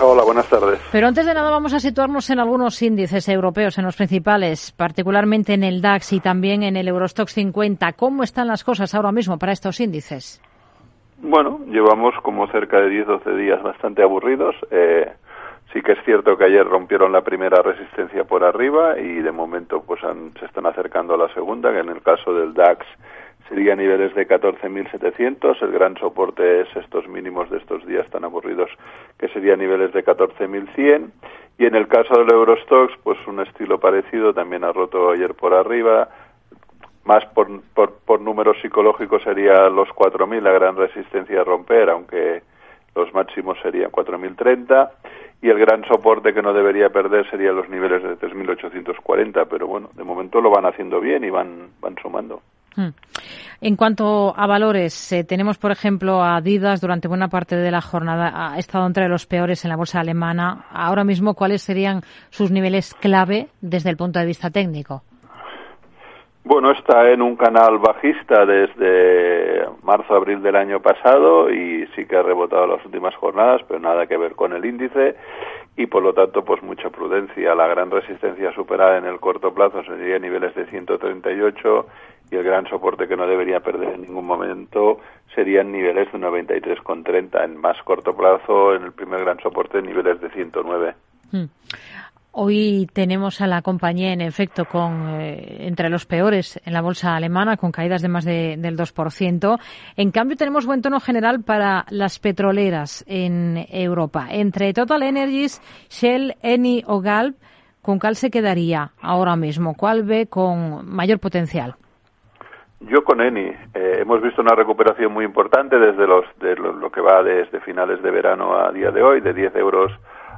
Hola, buenas tardes. Pero antes de nada vamos a situarnos en algunos índices europeos, en los principales, particularmente en el DAX y también en el Eurostox 50. ¿Cómo están las cosas ahora mismo para estos índices? Bueno, llevamos como cerca de 10-12 días bastante aburridos. Eh, sí que es cierto que ayer rompieron la primera resistencia por arriba y de momento pues se están acercando a la segunda, que en el caso del DAX sería niveles de 14.700. El gran soporte es estos mínimos de estos días tan aburridos, que sería niveles de 14.100. Y en el caso del Eurostox, pues un estilo parecido, también ha roto ayer por arriba. Más por, por, por números psicológicos sería los 4.000, la gran resistencia a romper, aunque los máximos serían 4.030 y el gran soporte que no debería perder serían los niveles de 3.840, pero bueno, de momento lo van haciendo bien y van, van sumando. Hmm. En cuanto a valores, eh, tenemos, por ejemplo, a Adidas durante buena parte de la jornada ha estado entre los peores en la bolsa alemana. Ahora mismo, ¿cuáles serían sus niveles clave desde el punto de vista técnico? Bueno, está en un canal bajista desde marzo-abril del año pasado y sí que ha rebotado las últimas jornadas, pero nada que ver con el índice y por lo tanto pues mucha prudencia. La gran resistencia superada en el corto plazo sería niveles de 138 y el gran soporte que no debería perder en ningún momento serían niveles de 93,30. En más corto plazo, en el primer gran soporte, niveles de 109. Hmm. Hoy tenemos a la compañía, en efecto, con eh, entre los peores en la bolsa alemana, con caídas de más de, del 2%. En cambio, tenemos buen tono general para las petroleras en Europa. Entre Total Energies, Shell, Eni o Galp, ¿con cuál se quedaría ahora mismo? ¿Cuál ve con mayor potencial? Yo con Eni eh, hemos visto una recuperación muy importante desde los de lo, que va desde finales de verano a día de hoy, de 10 euros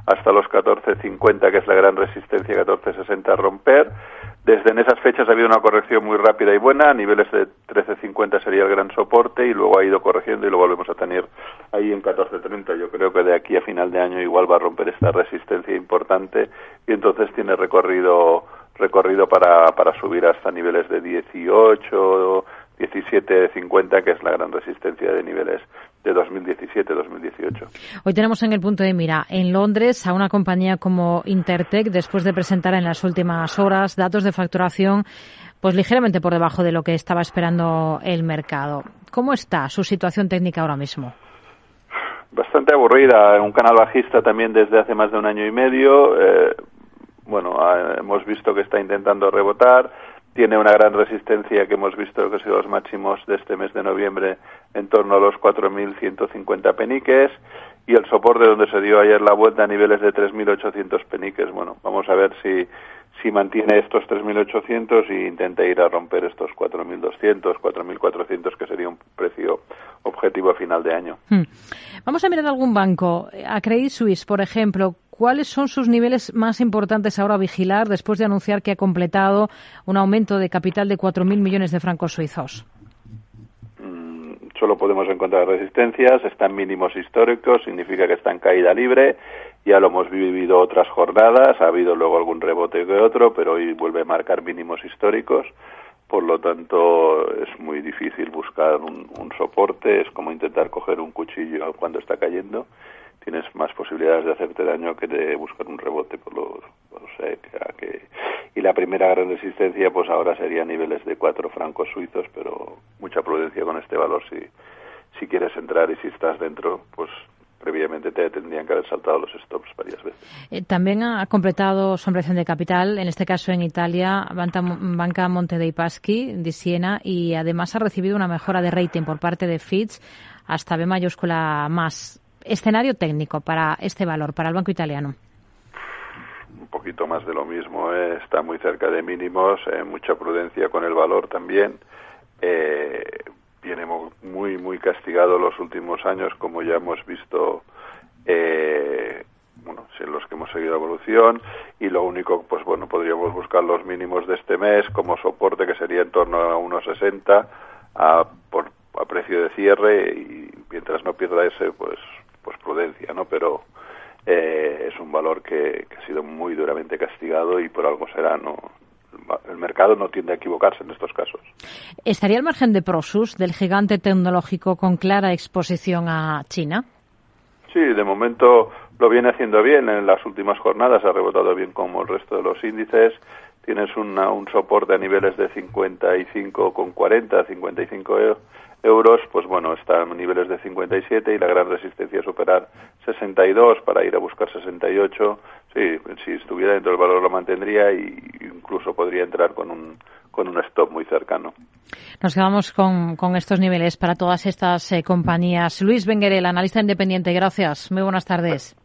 hasta los 14.50, que es la gran resistencia 14.60 a romper. Desde en esas fechas ha habido una corrección muy rápida y buena, a niveles de 13.50 sería el gran soporte y luego ha ido corrigiendo y lo volvemos a tener ahí en 14.30. Yo creo que de aquí a final de año igual va a romper esta resistencia importante y entonces tiene recorrido recorrido para, para subir hasta niveles de 18, 17, 50, que es la gran resistencia de niveles de 2017-2018. Hoy tenemos en el punto de mira en Londres a una compañía como Intertech, después de presentar en las últimas horas datos de facturación pues ligeramente por debajo de lo que estaba esperando el mercado. ¿Cómo está su situación técnica ahora mismo? Bastante aburrida, un canal bajista también desde hace más de un año y medio. Eh, bueno, hemos visto que está intentando rebotar, tiene una gran resistencia que hemos visto que sido los máximos de este mes de noviembre en torno a los 4.150 peniques y el soporte donde se dio ayer la vuelta a niveles de 3.800 peniques. Bueno, vamos a ver si, si mantiene estos 3.800 e intenta ir a romper estos 4.200, 4.400 que sería un precio objetivo a final de año. Hmm. Vamos a mirar algún banco. A Credit Suisse, por ejemplo, ¿Cuáles son sus niveles más importantes ahora a vigilar después de anunciar que ha completado un aumento de capital de 4.000 millones de francos suizos? Mm, solo podemos encontrar resistencias, están mínimos históricos, significa que está en caída libre. Ya lo hemos vivido otras jornadas, ha habido luego algún rebote que otro, pero hoy vuelve a marcar mínimos históricos. Por lo tanto, es muy difícil buscar un, un soporte, es como intentar coger un cuchillo cuando está cayendo tienes más posibilidades de hacerte daño que de buscar un rebote por los, que, y la primera gran resistencia pues ahora sería niveles de cuatro francos suizos pero mucha prudencia con este valor si si quieres entrar y si estás dentro pues previamente te tendrían que haber saltado los stops varias veces. Eh, también ha completado su ampliación de capital, en este caso en Italia, Banca, Banca Monte dei Paschi de Siena y además ha recibido una mejora de rating por parte de Fitch hasta B mayúscula más escenario técnico para este valor, para el Banco Italiano? Un poquito más de lo mismo, ¿eh? está muy cerca de mínimos, eh, mucha prudencia con el valor también. Eh, viene muy, muy castigado los últimos años, como ya hemos visto bueno, en los que hemos seguido evolución y lo único, pues bueno, podríamos buscar los mínimos de este mes como soporte que sería en torno a 1,60 a, por, a precio de cierre y mientras no pierda ese, pues prudencia, ¿no? Pero eh, es un valor que, ha sido muy duramente castigado y por algo será, ¿no? El mercado no tiende a equivocarse en estos casos. ¿Estaría al margen de Prosus, del gigante tecnológico con clara exposición a China? Sí, de momento lo viene haciendo bien en las últimas jornadas, ha rebotado bien como el resto de los índices. Tienes una, un soporte a niveles de 55,40, 55 euros, pues bueno, está en niveles de 57 y la gran resistencia es superar 62 para ir a buscar 68. Sí, si estuviera dentro del valor lo mantendría e incluso podría entrar con un con un stop muy cercano. Nos quedamos con, con estos niveles para todas estas eh, compañías. Luis Benguerel, analista independiente, gracias. Muy buenas tardes.